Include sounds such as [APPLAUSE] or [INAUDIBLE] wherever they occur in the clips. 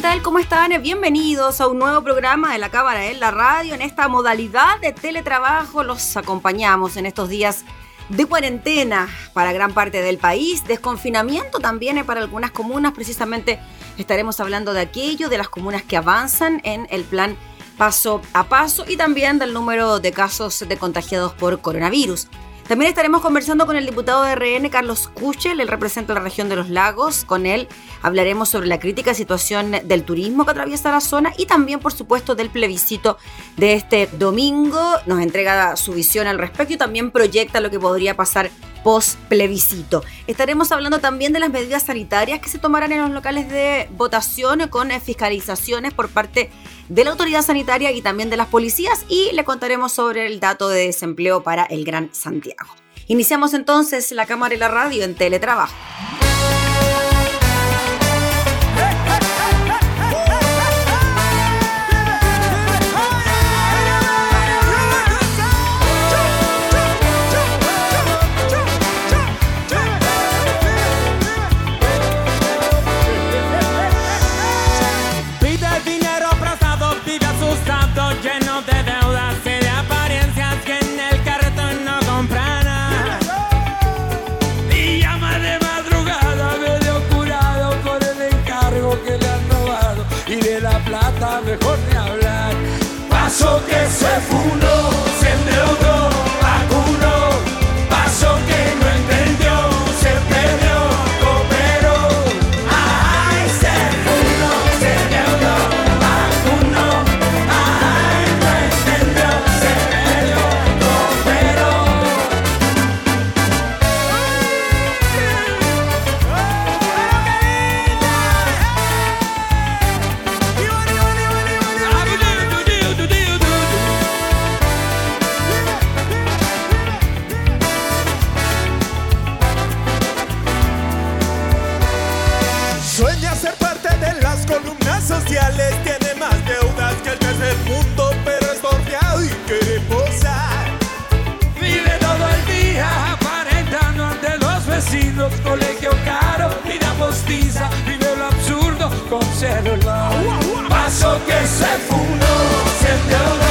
¿Qué tal? ¿Cómo están? Bienvenidos a un nuevo programa de la Cámara en la Radio. En esta modalidad de teletrabajo los acompañamos en estos días de cuarentena para gran parte del país, desconfinamiento también para algunas comunas. Precisamente estaremos hablando de aquello, de las comunas que avanzan en el plan paso a paso y también del número de casos de contagiados por coronavirus. También estaremos conversando con el diputado de RN, Carlos Kuchel, el representa la región de los lagos. Con él hablaremos sobre la crítica situación del turismo que atraviesa la zona y también, por supuesto, del plebiscito de este domingo. Nos entrega su visión al respecto y también proyecta lo que podría pasar post plebiscito. Estaremos hablando también de las medidas sanitarias que se tomarán en los locales de votación con fiscalizaciones por parte de la autoridad sanitaria y también de las policías y le contaremos sobre el dato de desempleo para el Gran Santiago. Iniciamos entonces la cámara y la radio en teletrabajo. Con conserva. Paso que se fundó, se te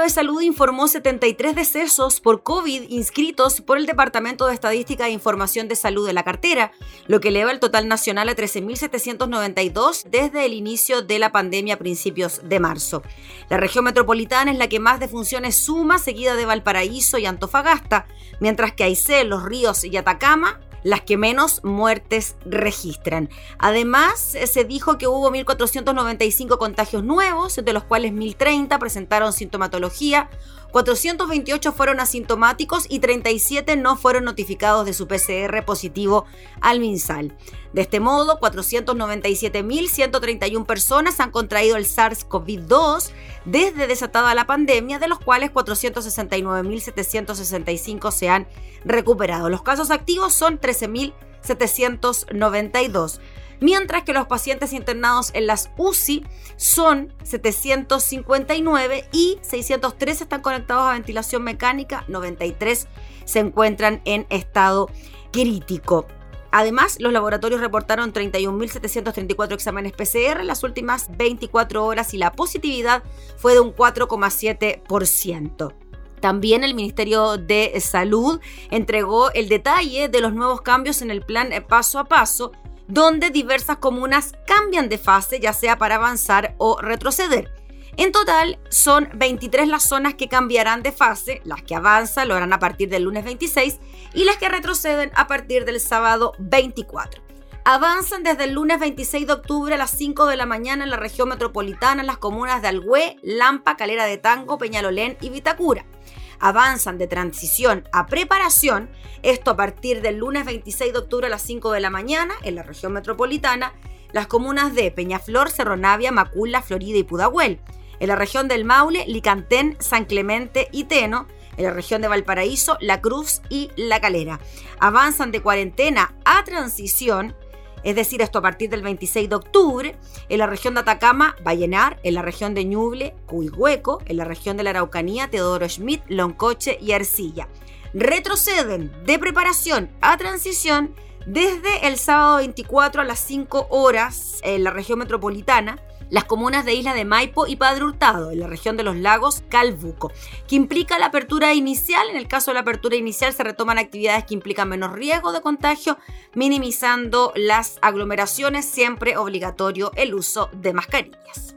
De Salud informó 73 decesos por COVID inscritos por el Departamento de Estadística e Información de Salud de la cartera, lo que eleva el total nacional a 13.792 desde el inicio de la pandemia a principios de marzo. La región metropolitana es la que más defunciones suma, seguida de Valparaíso y Antofagasta, mientras que Aysén, Los Ríos y Atacama las que menos muertes registran. Además, se dijo que hubo 1.495 contagios nuevos, de los cuales 1.030 presentaron sintomatología, 428 fueron asintomáticos y 37 no fueron notificados de su PCR positivo al MinSal. De este modo, 497.131 personas han contraído el SARS-CoV-2 desde desatada la pandemia, de los cuales 469.765 se han recuperado. Los casos activos son 13.792 mientras que los pacientes internados en las UCI son 759 y 603 están conectados a ventilación mecánica, 93 se encuentran en estado crítico. Además, los laboratorios reportaron 31.734 exámenes PCR en las últimas 24 horas y la positividad fue de un 4,7%. También el Ministerio de Salud entregó el detalle de los nuevos cambios en el plan paso a paso donde diversas comunas cambian de fase, ya sea para avanzar o retroceder. En total, son 23 las zonas que cambiarán de fase, las que avanzan lo harán a partir del lunes 26 y las que retroceden a partir del sábado 24. Avanzan desde el lunes 26 de octubre a las 5 de la mañana en la región metropolitana en las comunas de Algüe, Lampa, Calera de Tango, Peñalolén y Vitacura avanzan de transición a preparación, esto a partir del lunes 26 de octubre a las 5 de la mañana en la región metropolitana, las comunas de Peñaflor, Cerro Navia, Macula, Florida y Pudahuel. En la región del Maule, Licantén, San Clemente y Teno. En la región de Valparaíso, La Cruz y La Calera. Avanzan de cuarentena a transición es decir, esto a partir del 26 de octubre, en la región de Atacama, Vallenar, en la región de Ñuble, Cuihueco, en la región de la Araucanía, Teodoro Schmidt, Loncoche y Arcilla. Retroceden de preparación a transición desde el sábado 24 a las 5 horas en la región metropolitana, las comunas de Isla de Maipo y Padre Hurtado, en la región de los lagos Calbuco, que implica la apertura inicial. En el caso de la apertura inicial se retoman actividades que implican menos riesgo de contagio, minimizando las aglomeraciones, siempre obligatorio el uso de mascarillas.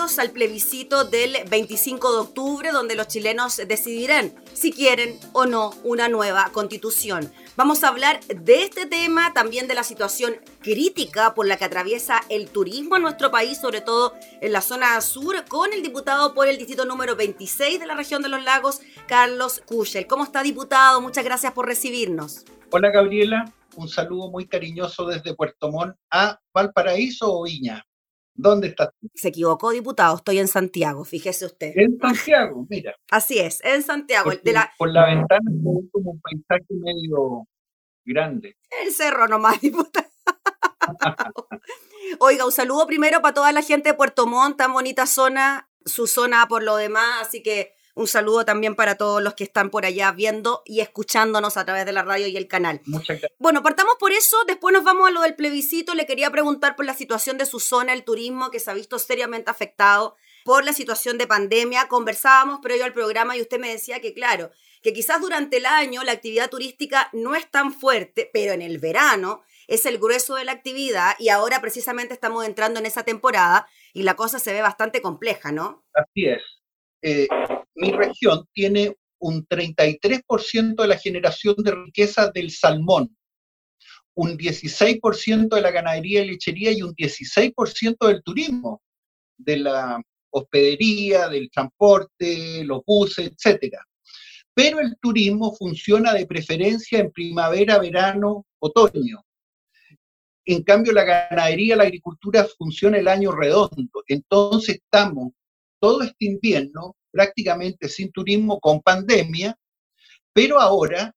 Al plebiscito del 25 de octubre, donde los chilenos decidirán si quieren o no una nueva constitución. Vamos a hablar de este tema, también de la situación crítica por la que atraviesa el turismo en nuestro país, sobre todo en la zona sur, con el diputado por el distrito número 26 de la región de los lagos, Carlos Kuschel. ¿Cómo está, diputado? Muchas gracias por recibirnos. Hola, Gabriela. Un saludo muy cariñoso desde Puerto Montt a Valparaíso o Viña. ¿Dónde estás Se equivocó, diputado. Estoy en Santiago, fíjese usted. En Santiago, mira. [LAUGHS] Así es, en Santiago. de la... Por la ventana es como un paisaje medio grande. El cerro nomás, [LAUGHS] diputado. [LAUGHS] Oiga, un saludo primero para toda la gente de Puerto Montt, tan bonita zona, su zona por lo demás, así que un saludo también para todos los que están por allá viendo y escuchándonos a través de la radio y el canal. Muchas gracias. Bueno, partamos por eso, después nos vamos a lo del plebiscito. Le quería preguntar por la situación de su zona, el turismo, que se ha visto seriamente afectado por la situación de pandemia. Conversábamos previo al programa y usted me decía que, claro, que quizás durante el año la actividad turística no es tan fuerte, pero en el verano es el grueso de la actividad y ahora precisamente estamos entrando en esa temporada y la cosa se ve bastante compleja, ¿no? Así es. Eh, mi región tiene un 33% de la generación de riqueza del salmón, un 16% de la ganadería y lechería y un 16% del turismo, de la hospedería, del transporte, los buses, etc. Pero el turismo funciona de preferencia en primavera, verano, otoño. En cambio, la ganadería, la agricultura funciona el año redondo. Entonces estamos todo este invierno prácticamente sin turismo con pandemia, pero ahora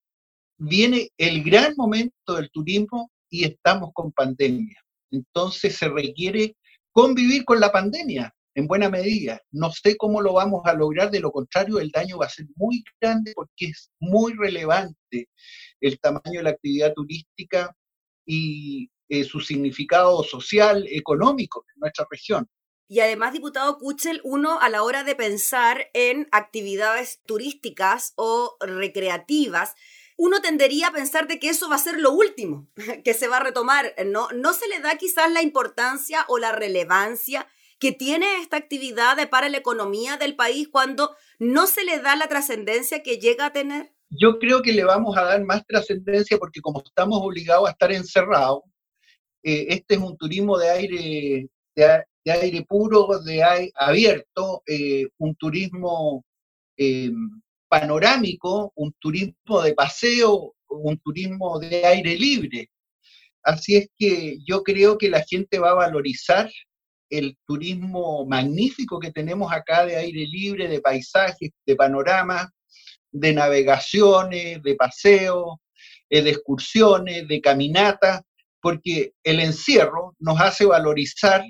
viene el gran momento del turismo y estamos con pandemia. Entonces se requiere convivir con la pandemia en buena medida. No sé cómo lo vamos a lograr, de lo contrario el daño va a ser muy grande porque es muy relevante el tamaño de la actividad turística y eh, su significado social, económico en nuestra región. Y además, diputado Kuchel, uno a la hora de pensar en actividades turísticas o recreativas, uno tendería a pensar de que eso va a ser lo último [LAUGHS] que se va a retomar. ¿No, no se le da quizás la importancia o la relevancia que tiene esta actividad para la economía del país cuando no se le da la trascendencia que llega a tener? Yo creo que le vamos a dar más trascendencia porque como estamos obligados a estar encerrados, eh, este es un turismo de aire, aire puro, de aire abierto, eh, un turismo eh, panorámico, un turismo de paseo, un turismo de aire libre. Así es que yo creo que la gente va a valorizar el turismo magnífico que tenemos acá de aire libre, de paisajes, de panoramas, de navegaciones, de paseo, eh, de excursiones, de caminatas, porque el encierro nos hace valorizar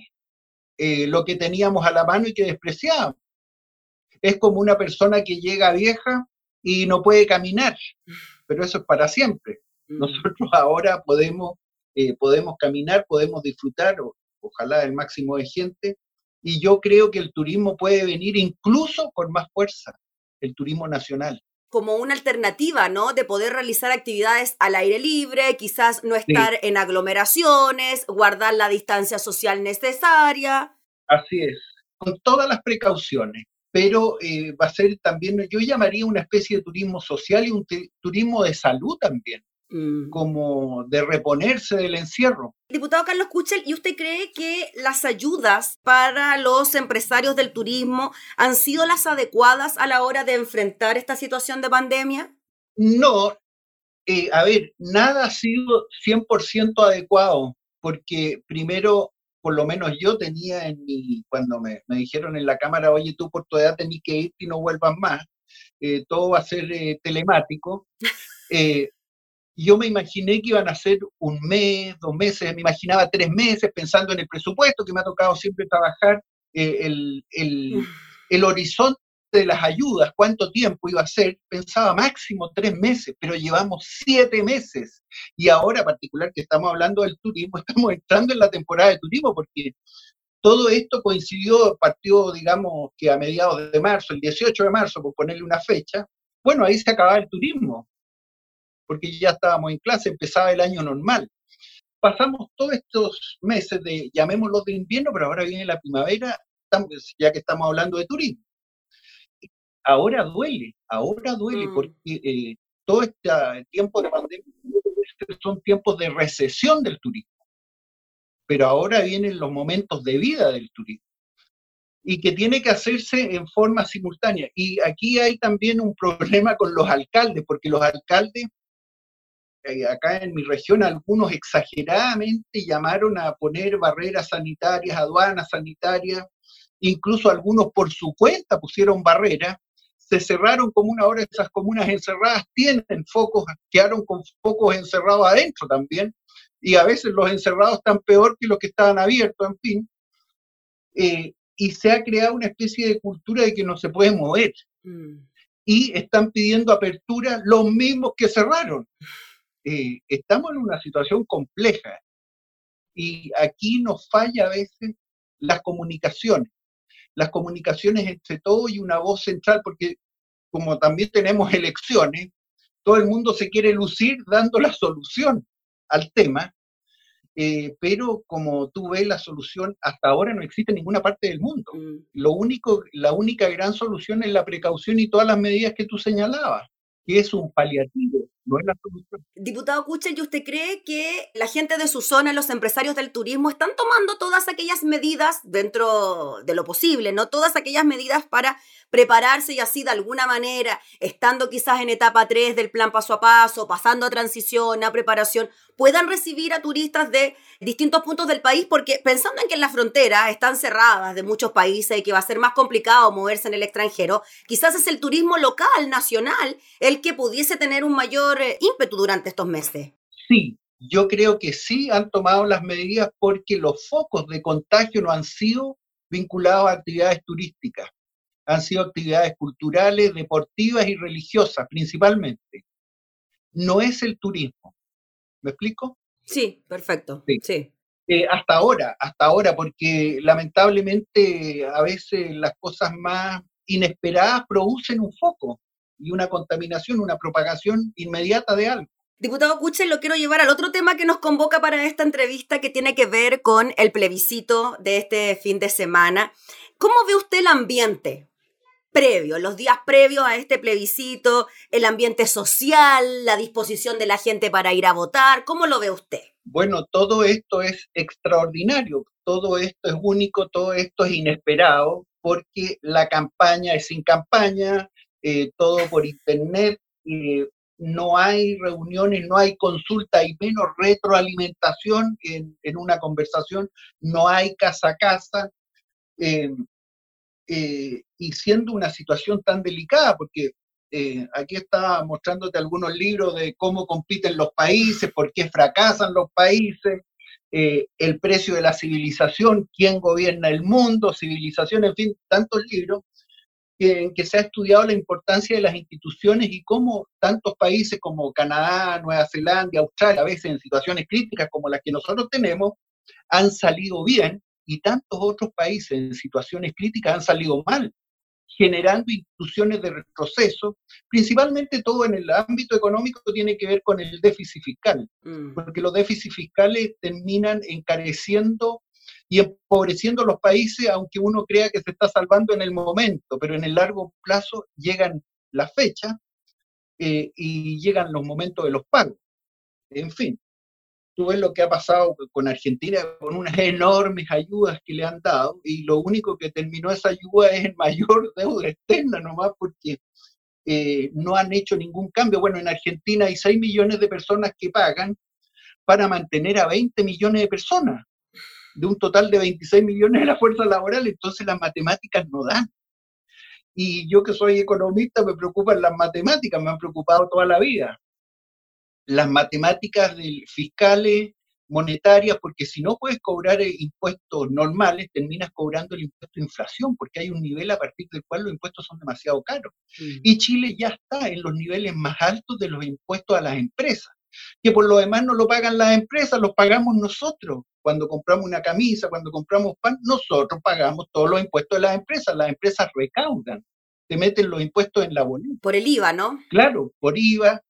eh, lo que teníamos a la mano y que despreciábamos. Es como una persona que llega vieja y no puede caminar, pero eso es para siempre. Mm. Nosotros [LAUGHS] ahora podemos, eh, podemos caminar, podemos disfrutar, ojalá el máximo de gente, y yo creo que el turismo puede venir incluso con más fuerza, el turismo nacional como una alternativa, ¿no? De poder realizar actividades al aire libre, quizás no estar en aglomeraciones, guardar la distancia social necesaria. Así es, con todas las precauciones, pero eh, va a ser también, yo llamaría una especie de turismo social y un turismo de salud también. Mm. como de reponerse del encierro. Diputado Carlos Kuchel, ¿y usted cree que las ayudas para los empresarios del turismo han sido las adecuadas a la hora de enfrentar esta situación de pandemia? No, eh, a ver, nada ha sido 100% adecuado, porque primero, por lo menos yo tenía en mi, cuando me, dijeron en la cámara, oye, tú por tu edad tenés que ir y no vuelvas más, eh, todo va a ser eh, telemático. [LAUGHS] yo me imaginé que iban a ser un mes, dos meses, me imaginaba tres meses pensando en el presupuesto que me ha tocado siempre trabajar, eh, el, el, el, horizonte de las ayudas, cuánto tiempo iba a ser, pensaba máximo tres meses, pero llevamos siete meses. Y ahora, en particular que estamos hablando del turismo, [LAUGHS] estamos entrando en la temporada de turismo porque todo esto coincidió, partió, digamos, que a mediados de marzo, el 18 de marzo, por ponerle una fecha, bueno, ahí se acababa el turismo porque ya estábamos en clase, empezaba el año normal. Pasamos todos estos meses de, llamémoslo de invierno, pero ahora viene la primavera, ya que estamos hablando de turismo. Ahora duele, ahora duele, mm. porque eh, todo este tiempo de pandemia son tiempos de recesión del turismo. Pero ahora vienen los momentos de vida del turismo y que tiene que hacerse en forma simultánea. Y aquí hay también un problema con los alcaldes, porque los alcaldes, acá en mi región, algunos exageradamente llamaron a poner barreras sanitarias, aduanas sanitarias, incluso algunos por su cuenta pusieron barreras, se cerraron como una hora esas comunas encerradas tienen focos, quedaron con focos encerrados adentro también, y a veces los encerrados están peor que los que estaban abiertos, en fin. Eh, y se ha creado una especie de cultura de que no se puede mover. Mm. Y están pidiendo apertura los mismos que cerraron. Eh, estamos en una situación compleja y aquí nos falla a veces las comunicaciones, las comunicaciones entre todos y una voz central, porque como también tenemos elecciones, todo el mundo se quiere lucir dando la solución al tema eh, pero como tú ves, la solución hasta ahora no existe en ninguna parte del mundo. Mm. Lo único, la única gran solución es la precaución y todas las medidas que tú señalabas, que es un paliativo, no es la solución. Diputado Kuchel, ¿y usted cree que la gente de su zona, los empresarios del turismo, están tomando todas aquellas medidas dentro de lo posible, ¿no? Todas aquellas medidas para prepararse y así de alguna manera, estando quizás en etapa 3 del plan paso a paso, pasando a transición, a preparación, puedan recibir a turistas de distintos puntos del país, porque pensando en que las fronteras están cerradas de muchos países y que va a ser más complicado moverse en el extranjero, quizás es el turismo local, nacional, el que pudiese tener un mayor eh, ímpetu durante estos meses. Sí, yo creo que sí han tomado las medidas porque los focos de contagio no han sido vinculados a actividades turísticas han sido actividades culturales, deportivas y religiosas principalmente. No es el turismo. ¿Me explico? Sí, perfecto. Sí. Eh, hasta ahora, hasta ahora, porque lamentablemente a veces las cosas más inesperadas producen un foco y una contaminación, una propagación inmediata de algo. Diputado Cuche, lo quiero llevar al otro tema que nos convoca para esta entrevista que tiene que ver con el plebiscito de este fin de semana. ¿Cómo ve usted el ambiente previo, los días previos a este plebiscito, el ambiente social, la disposición de la gente para ir a votar. ¿Cómo lo ve usted? Bueno, todo esto es extraordinario, todo esto es único, todo esto es inesperado, porque la campaña es sin campaña, eh, todo por internet, eh, no hay reuniones, no hay consulta, y menos retroalimentación en, una conversación, no hay casa a casa. Eh, y siendo una situación tan delicada, porque aquí está mostrándote algunos libros de cómo compiten los países, por qué fracasan los países, el precio de la civilización, quién gobierna el mundo, civilización, en fin, tantos libros, en que se ha estudiado la importancia de las instituciones y cómo tantos países como Canadá, Nueva Zelanda, Australia, a veces en situaciones críticas como las que nosotros tenemos, han salido bien y tantos otros países en situaciones críticas han salido mal, generando instituciones de retroceso, principalmente todo en el ámbito económico tiene que ver con el déficit fiscal, mm. porque los déficits fiscales terminan encareciendo y empobreciendo los países, aunque uno crea que se está salvando en el momento, pero en el largo plazo llegan las fechas eh, y llegan los momentos de los pagos. En fin, tú ves lo que ha pasado con Argentina, con unas enormes ayudas que le han dado, y lo único que terminó esa ayuda es el mayor [LAUGHS] deuda externa nomás, porque eh, no han hecho ningún cambio. Bueno, en Argentina hay 6 millones de personas que pagan para mantener a 20 millones de personas, de un total de 26 millones de la fuerza laboral, entonces las matemáticas no dan. Y yo que soy economista me preocupan las matemáticas, me han preocupado toda la vida las matemáticas fiscales, monetarias, porque si no puedes cobrar eh, impuestos normales, terminas cobrando el impuesto de inflación, porque hay un nivel a partir del cual los impuestos son demasiado caros. Y Chile ya está en los niveles más altos de los impuestos a las empresas, que por lo demás no lo pagan las empresas, los pagamos nosotros. Cuando compramos una camisa, cuando compramos pan, nosotros pagamos todos los impuestos de las empresas, las empresas recaudan, te meten los impuestos en la boleta. Por el IVA, ¿no? Claro, por IVA,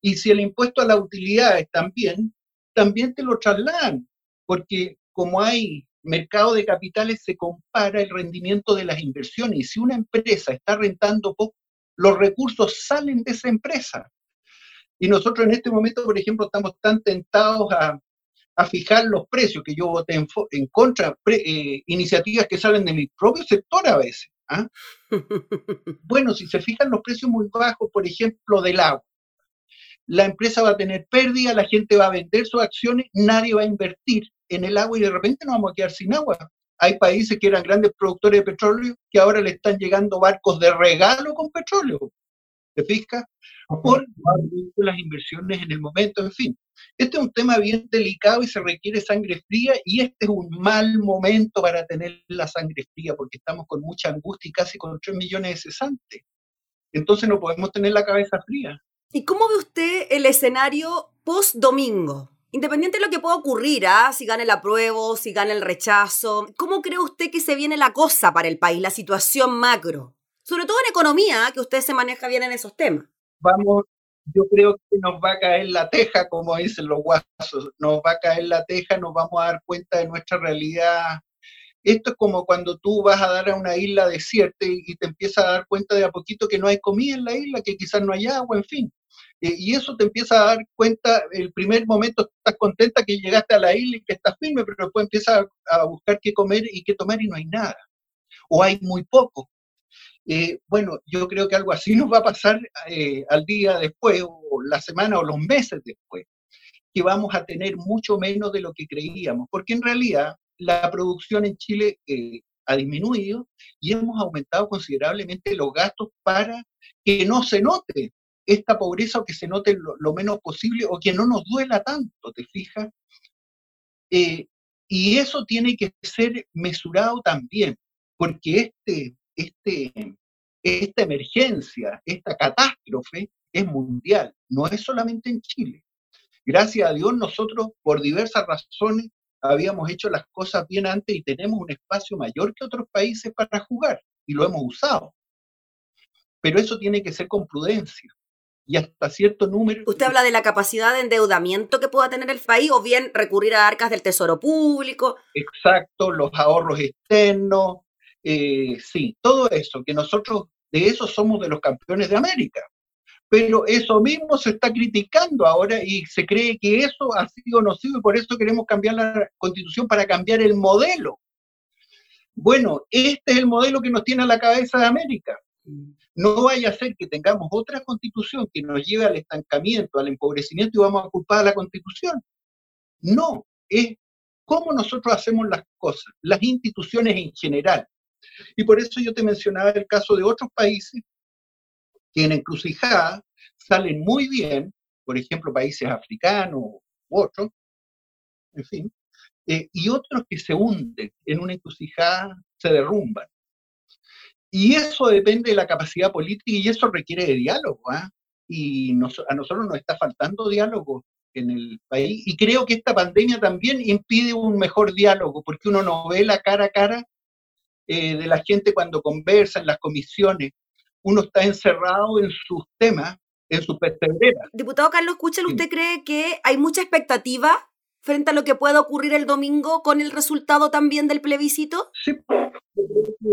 Y si el impuesto a las utilidades también, también te lo trasladan, porque como hay mercado de capitales, se compara el rendimiento de las inversiones. Y si una empresa está rentando poco, los recursos salen de esa empresa. Y nosotros en este momento, por ejemplo, estamos tan tentados a, fijar los precios, que yo voté en, contra, eh, iniciativas que salen de mi propio sector a veces. ¿ah? [LAUGHS] bueno, si se fijan los precios muy bajos, por ejemplo, del agua, la empresa va a tener pérdida, la gente va a vender sus acciones, nadie va a invertir en el agua y de repente nos vamos a quedar sin agua. Hay países que eran grandes productores de petróleo que ahora le están llegando barcos de regalo con petróleo. ¿Te fijas? Por las inversiones en el momento, en fin. Este es un tema bien delicado y se requiere sangre fría y este es un mal momento para tener la sangre fría porque estamos con mucha angustia y casi con 3 millones de cesantes. Entonces no podemos tener la cabeza fría. ¿Y cómo ve usted el escenario post domingo? Independiente de lo que pueda ocurrir, ¿ah? si gane el apruebo, si gane el rechazo, ¿cómo cree usted que se viene la cosa para el país, la situación macro? Sobre todo en economía, que usted se maneja bien en esos temas. Vamos, yo creo que nos va a caer la teja, como dicen los guasos, nos va a caer la teja, nos vamos a dar cuenta de nuestra realidad. Esto es como cuando tú vas a dar a una isla desierta y, y te empiezas a dar cuenta de a poquito que no hay comida en la isla, que quizás no hay agua, en fin. Eh, y eso te empieza a dar cuenta, el primer momento estás contenta que llegaste a la isla y que estás firme, pero después empiezas a, buscar qué comer y qué tomar y no hay nada, o hay muy poco. Eh, bueno, yo creo que algo así [LAUGHS] nos va a pasar eh, al día después, o la semana, o los meses después, que vamos a tener mucho menos de lo que creíamos, porque en realidad la producción en Chile ha disminuido y hemos aumentado considerablemente los gastos para que no se note esta pobreza o que se note lo, menos posible o que no nos duela tanto, ¿te fijas? Eh, y eso tiene que ser mesurado también, porque este, este, esta emergencia, esta catástrofe es mundial, no es solamente en Chile. Gracias a Dios nosotros, por diversas razones, habíamos hecho las cosas bien antes y tenemos un espacio mayor que otros países para jugar y lo hemos usado. Pero eso tiene que ser con prudencia y hasta cierto número. Usted habla de la capacidad de endeudamiento que pueda tener el país o bien recurrir a arcas del Tesoro Público. Exacto, los ahorros externos, eh, sí, todo eso, que nosotros de eso somos de los campeones de América. Pero eso mismo se está criticando ahora y se cree que eso ha sido nocivo y por eso queremos cambiar la constitución para cambiar el modelo. Bueno, este es el modelo que nos tiene a la cabeza de América. No vaya a ser que tengamos otra constitución que nos lleve al estancamiento, al empobrecimiento y vamos a culpar a la constitución. No, es cómo nosotros hacemos las cosas, las instituciones en general. Y por eso yo te mencionaba el caso de otros países que en encrucijada salen muy bien, por ejemplo, países africanos u otros, en fin, eh, y otros que se hunden en una encrucijada, se derrumban. Y eso depende de la capacidad política y eso requiere de diálogo. ¿ah? Y a nosotros nos está faltando diálogo en el país. Y creo que esta pandemia también impide un mejor diálogo, porque uno no ve la cara a cara eh, de la gente cuando conversa en las comisiones. Uno está encerrado en sus temas, en sus perseveras. Diputado Carlos Cuchel, ¿usted cree que hay mucha expectativa frente a lo que pueda ocurrir el domingo con el resultado también del plebiscito? Sí,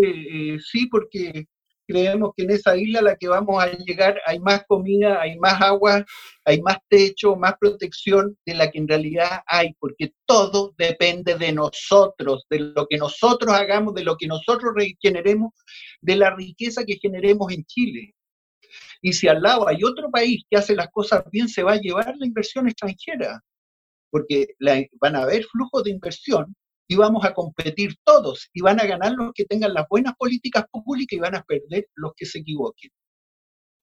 eh, sí, porque creemos que en esa isla a la que vamos a llegar hay más comida, hay más agua, hay más techo, más protección de la que en realidad hay, porque todo depende de nosotros, de lo que nosotros hagamos, de lo que nosotros generemos, de la riqueza que generemos en Chile. Y si al lado hay otro país que hace las cosas bien, se va a llevar la inversión extranjera, porque van a haber flujos de inversión y vamos a competir todos y van a ganar los que tengan las buenas políticas públicas y van a perder los que se equivoquen.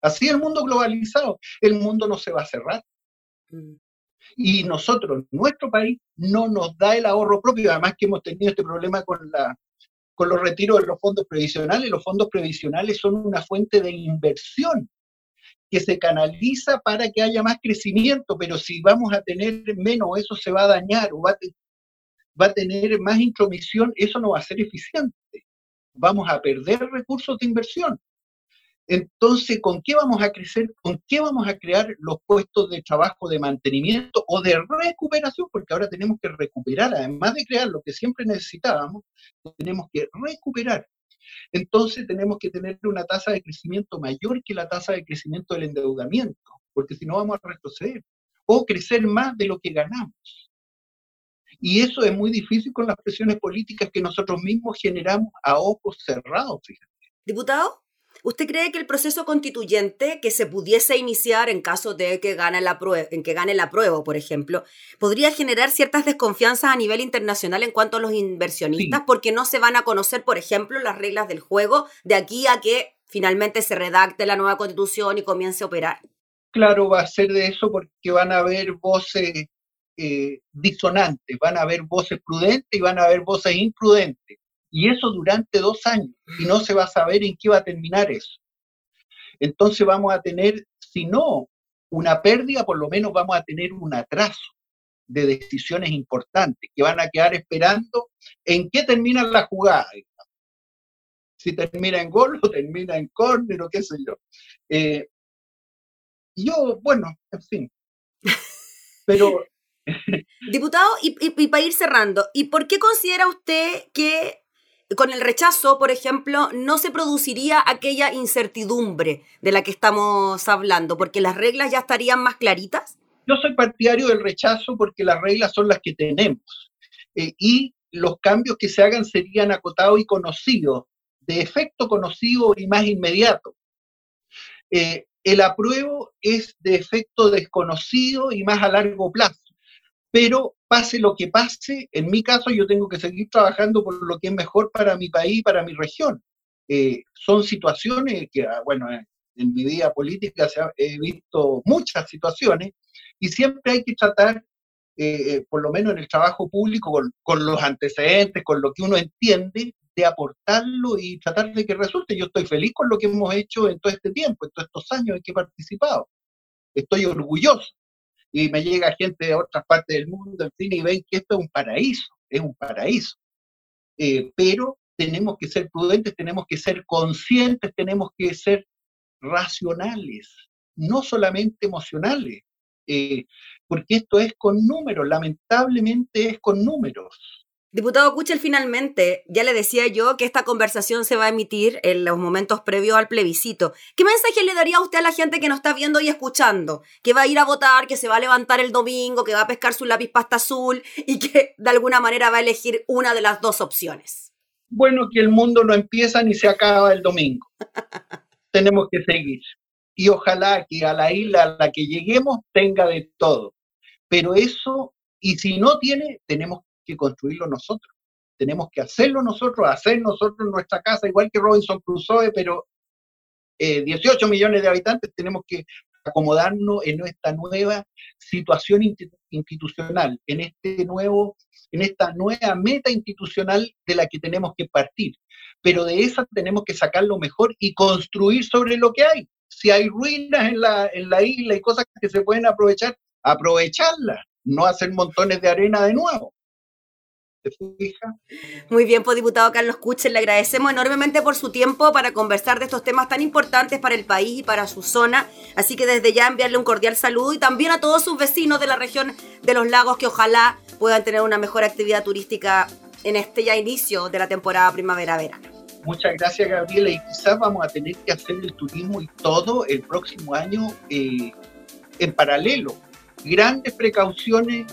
Así el mundo globalizado, el mundo no se va a cerrar. Mm. Y nosotros, nuestro país, no nos da el ahorro propio, además que hemos tenido este problema con, la, con los retiros de los fondos previsionales. Los fondos previsionales son una fuente de inversión que se canaliza para que haya más crecimiento, pero si vamos a tener menos, eso se va a dañar o va a, va a tener más intromisión, eso no va a ser eficiente. Vamos a perder recursos de inversión. Entonces, ¿con qué vamos a crecer? ¿Con qué vamos a crear los puestos de trabajo de mantenimiento o de recuperación? Porque ahora tenemos que recuperar, además de crear lo que siempre necesitábamos, tenemos que recuperar. Entonces, tenemos que tener una tasa de crecimiento mayor que la tasa de crecimiento del endeudamiento, porque si no vamos a retroceder o crecer más de lo que ganamos. Y eso es muy difícil con las presiones políticas que nosotros mismos generamos a ojos cerrados, fíjate. Diputado, ¿Usted cree que el proceso constituyente que se pudiese iniciar en caso de que gane la prueba, en que gane la prueba, por ejemplo, podría generar ciertas desconfianzas a nivel internacional en cuanto a los inversionistas porque no se van a conocer, por ejemplo, las reglas del juego de aquí a que finalmente se redacte la nueva constitución y comience a operar? Claro, va a ser de eso porque van a haber voces eh, disonantes, van a haber voces prudentes y van a haber voces imprudentes y eso durante dos años, y no se va a saber en qué va a terminar eso. Entonces vamos a tener, si no una pérdida, por lo menos vamos a tener un atraso de decisiones importantes que van a quedar esperando en qué termina la jugada. Si termina en gol o termina en córner o qué sé yo. Eh, yo, bueno, en fin. [LAUGHS] Pero Diputado, y, para ir cerrando, ¿y por qué considera usted que con el rechazo, por ejemplo, no se produciría aquella incertidumbre de la que estamos hablando, porque las reglas ya estarían más claritas? Yo soy partidario del rechazo porque las reglas son las que tenemos eh, y los cambios que se hagan serían acotados y conocidos, de efecto conocido y más inmediato. Eh, el apruebo es de efecto desconocido y más a largo plazo pero pase lo que pase, en mi caso yo tengo que seguir trabajando por lo que es mejor para mi país, para mi región. Eh, son situaciones que, ah, bueno, en mi vida política he visto muchas situaciones y siempre hay que tratar, eh, eh, por lo menos en el trabajo público, con, los antecedentes, con lo que uno entiende, de aportarlo y tratar de que resulte. Yo estoy feliz con lo que hemos hecho en todo este tiempo, en todos estos años en que he participado. Estoy orgulloso y me llega gente de otras partes del mundo, en fin, y ven que esto es un paraíso, es un paraíso. Eh, pero tenemos que ser prudentes, tenemos que ser conscientes, tenemos que ser racionales, no solamente emocionales, eh, porque esto es con números, lamentablemente es con números. Diputado Kuchel, finalmente, ya le decía yo que esta conversación se va a emitir en los momentos previos al plebiscito. ¿Qué mensaje le daría usted a la gente que nos está viendo y escuchando? Que va a ir a votar, que se va a levantar el domingo, que va a pescar su lápiz pasta azul y que de alguna manera va a elegir una de las dos opciones. Bueno, que el mundo no empieza ni se acaba el domingo. [LAUGHS] Tenemos que seguir. Y ojalá que a la isla a la que lleguemos tenga de todo. Pero eso, y si no tiene, tenemos que construirlo nosotros. Tenemos que hacerlo nosotros, hacer nosotros nuestra casa, igual que Robinson Crusoe, pero 18 eh, millones de habitantes tenemos que acomodarnos en esta nueva situación institucional, en este nuevo, en esta nueva meta institucional de la que tenemos que partir. Pero de esa tenemos que sacar lo mejor y construir sobre lo que hay. Si hay ruinas en la, en la isla y cosas que se pueden aprovechar, aprovecharlas, no hacer montones de arena de nuevo. Muy bien, pues diputado Carlos Kuchel, le agradecemos enormemente por su tiempo para conversar de estos temas tan importantes para el país y para su zona. Así que desde ya enviarle un cordial saludo y también a todos sus vecinos de la región de los lagos que ojalá puedan tener una mejor actividad turística en este ya inicio de la temporada primavera-verano. Muchas gracias, Gabriela. Y quizás vamos a tener que hacer el turismo y todo el próximo año eh, en paralelo. Grandes precauciones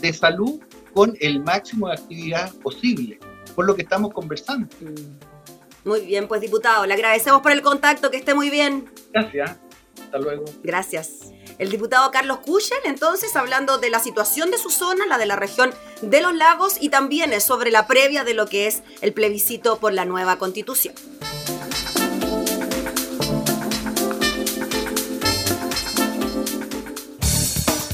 de salud con el máximo de actividad posible, por lo que estamos conversando. Mm. Muy bien, pues diputado, le agradecemos por el contacto, que esté muy bien. Gracias, hasta luego. Gracias. El diputado Carlos Kuchel, entonces, hablando de la situación de su zona, la de la región de los lagos, y también sobre la previa de lo que es el plebiscito por la nueva constitución.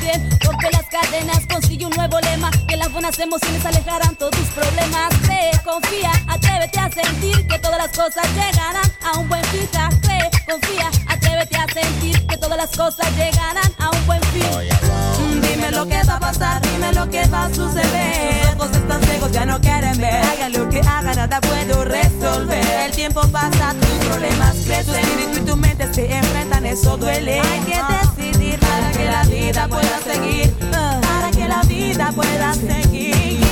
Bien. Las cadenas, consigue un nuevo lema. Que las buenas emociones alejarán todos tus problemas. Cree, confía, atrévete a sentir que todas las cosas llegarán a un buen fin. Cree, confía, atrévete a sentir que todas las cosas llegarán a un buen fin. Lo que va a pasar, dime lo que va a suceder. Los ojos están ciegos, ya no quieren ver. Haga lo que haga, nada puedo resolver. El tiempo pasa, tus problemas crecen. Tu espíritu y tu mente se enfrentan, eso duele. Hay que decidir para que la vida pueda seguir. Para que la vida pueda seguir.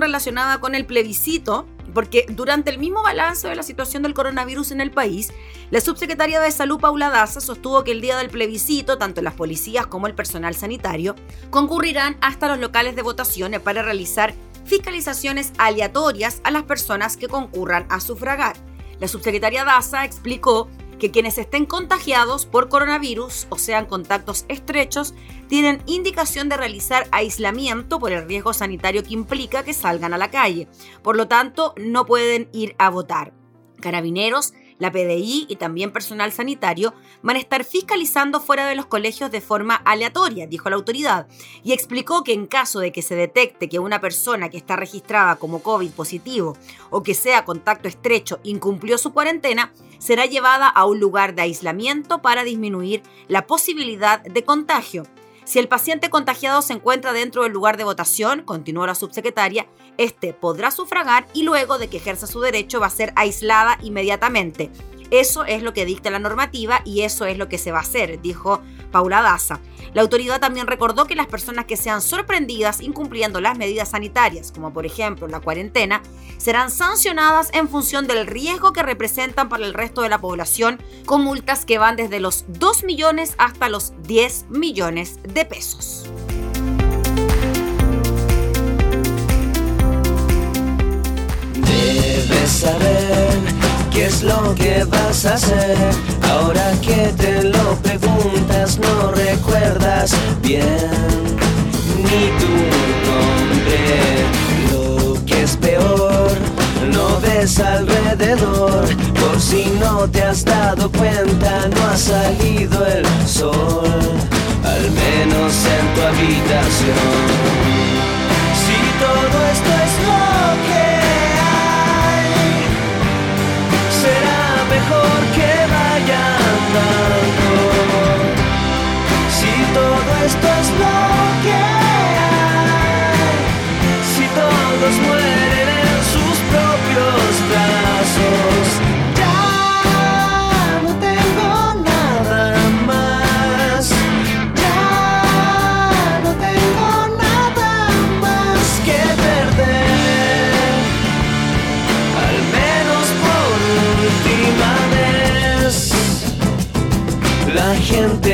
Relacionada con el plebiscito, porque durante el mismo balance de la situación del coronavirus en el país, la subsecretaria de Salud Paula Daza sostuvo que el día del plebiscito, tanto las policías como el personal sanitario concurrirán hasta los locales de votaciones para realizar fiscalizaciones aleatorias a las personas que concurran a sufragar. La subsecretaria Daza explicó que quienes estén contagiados por coronavirus o sean contactos estrechos tienen indicación de realizar aislamiento por el riesgo sanitario que implica que salgan a la calle. Por lo tanto, no pueden ir a votar. Carabineros, la PDI y también personal sanitario van a estar fiscalizando fuera de los colegios de forma aleatoria, dijo la autoridad, y explicó que en caso de que se detecte que una persona que está registrada como COVID positivo o que sea contacto estrecho incumplió su cuarentena, será llevada a un lugar de aislamiento para disminuir la posibilidad de contagio. Si el paciente contagiado se encuentra dentro del lugar de votación, continuó la subsecretaria, este podrá sufragar y luego de que ejerza su derecho va a ser aislada inmediatamente. Eso es lo que dicta la normativa y eso es lo que se va a hacer, dijo Paula Daza. La autoridad también recordó que las personas que sean sorprendidas incumpliendo las medidas sanitarias, como por ejemplo la cuarentena, serán sancionadas en función del riesgo que representan para el resto de la población, con multas que van desde los 2 millones hasta los 10 millones de pesos. Qué es lo que vas a hacer. Ahora que te lo preguntas, no recuerdas bien ni tu nombre. Lo que es peor, no ves alrededor. Por si no te has dado cuenta, no ha salido el sol. Al menos en tu habitación. Si todo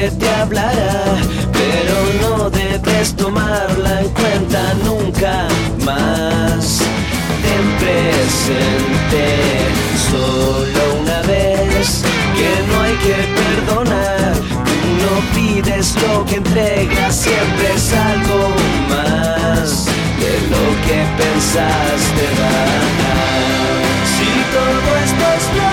te hablará, pero no debes tomarla en cuenta nunca más. Ten presente solo una vez que no hay que perdonar. Tú no pides lo que entregas, siempre es algo más de lo que pensaste dar. Si todo esto es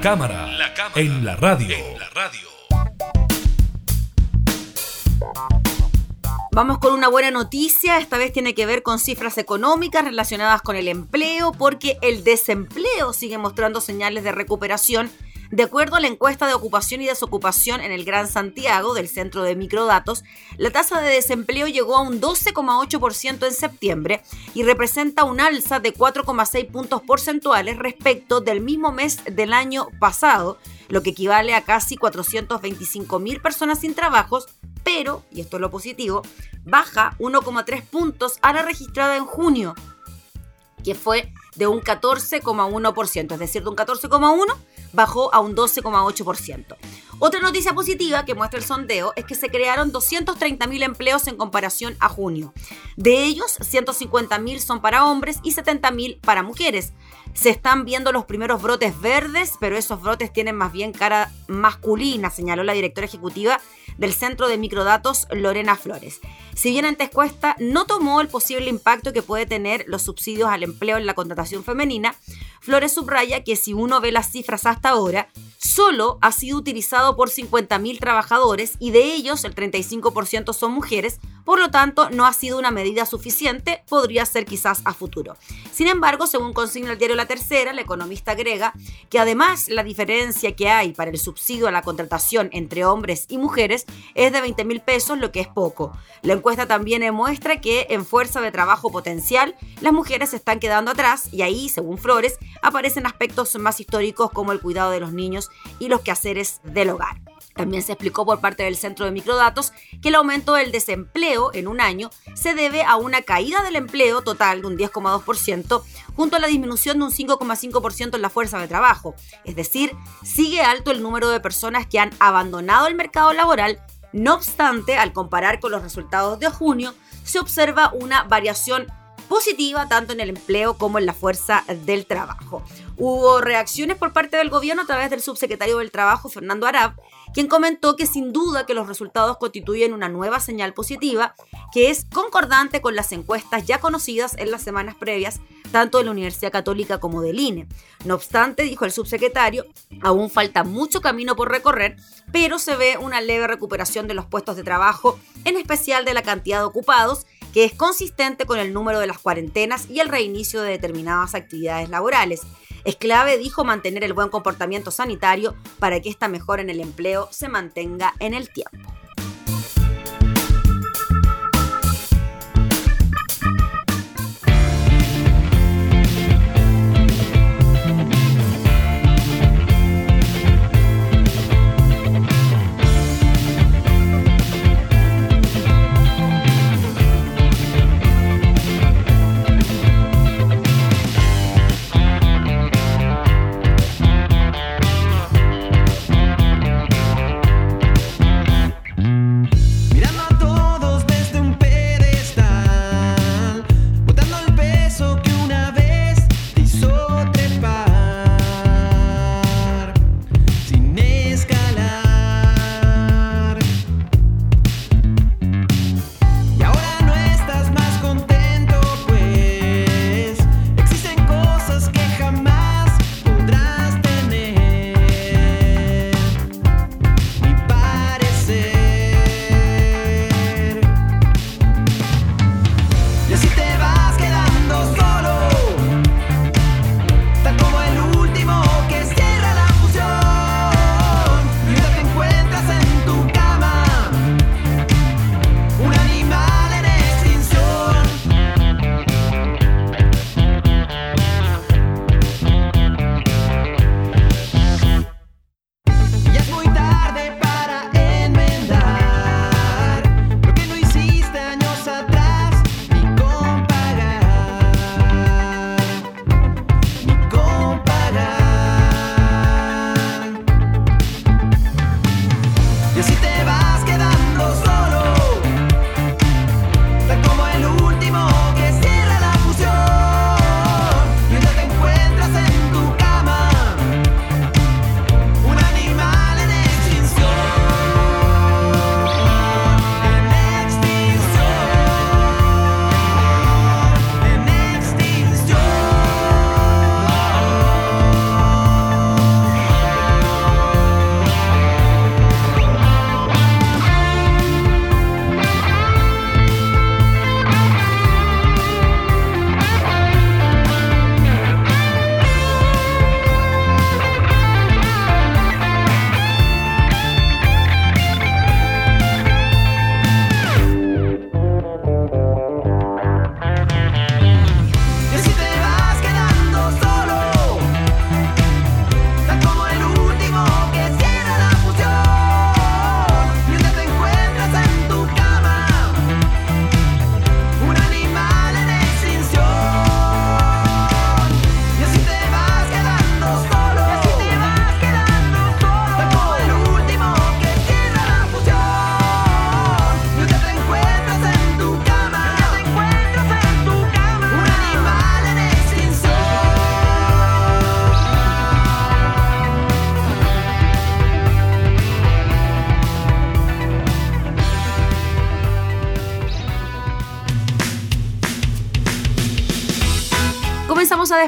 La cámara, en la radio. Vamos con una buena noticia, esta vez tiene que ver con cifras económicas relacionadas con el empleo, porque el desempleo sigue mostrando señales de recuperación. De acuerdo a la encuesta de ocupación y desocupación en el Gran Santiago del Centro de Microdatos, la tasa de desempleo llegó a un 12,8% en septiembre y representa un alza de 4,6 puntos porcentuales respecto del mismo mes del año pasado, lo que equivale a casi 425 mil personas sin trabajos, pero, y esto es lo positivo, baja 1,3 puntos a la registrada en junio, que fue de un 14,1%, es decir, de un 14,1% bajó a un 12,8%. Otra noticia positiva que muestra el sondeo es que se crearon 230.000 empleos en comparación a junio. De ellos, 150.000 son para hombres y 70.000 para mujeres. Se están viendo los primeros brotes verdes, pero esos brotes tienen más bien cara masculina, señaló la directora ejecutiva del Centro de Microdatos, Lorena Flores. Si bien esta encuesta no tomó el posible impacto que puede tener los subsidios al empleo en la contratación femenina, Flores subraya que si uno ve las cifras hasta ahora, solo ha sido utilizado por 50.000 trabajadores y de ellos el 35% son mujeres, por lo tanto no ha sido una medida suficiente, podría ser quizás a futuro. Sin embargo, según consigna el diario La Tercera, la economista agrega que además la diferencia que hay para el subsidio a la contratación entre hombres y mujeres es de 20 mil pesos, lo que es poco. La encuesta también demuestra que en fuerza de trabajo potencial las mujeres se están quedando atrás y ahí, según Flores, aparecen aspectos más históricos como el cuidado de los niños y los quehaceres del hogar. También se explicó por parte del Centro de Microdatos que el aumento del desempleo en un año se debe a una caída del empleo total de un 10,2% junto a la disminución de un 5,5% en la fuerza de trabajo. Es decir, sigue alto el número de personas que han abandonado el mercado laboral. No obstante, al comparar con los resultados de junio, se observa una variación positiva tanto en el empleo como en la fuerza del trabajo. Hubo reacciones por parte del gobierno a través del subsecretario del Trabajo, Fernando Arab, quien comentó que sin duda que los resultados constituyen una nueva señal positiva que es concordante con las encuestas ya conocidas en las semanas previas, tanto de la Universidad Católica como del INE. No obstante, dijo el subsecretario, aún falta mucho camino por recorrer, pero se ve una leve recuperación de los puestos de trabajo, en especial de la cantidad de ocupados, que es consistente con el número de las cuarentenas y el reinicio de determinadas actividades laborales. Es clave, dijo, mantener el buen comportamiento sanitario para que esta mejora en el empleo se mantenga en el tiempo.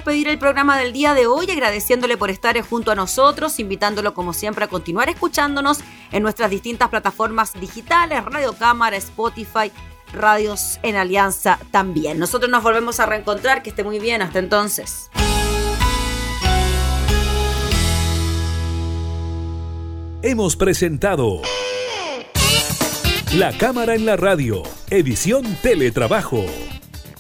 Despedir el programa del día de hoy agradeciéndole por estar junto a nosotros, invitándolo como siempre a continuar escuchándonos en nuestras distintas plataformas digitales, Radio Cámara, Spotify, Radios en Alianza también. Nosotros nos volvemos a reencontrar, que esté muy bien, hasta entonces. Hemos presentado La Cámara en la Radio, edición Teletrabajo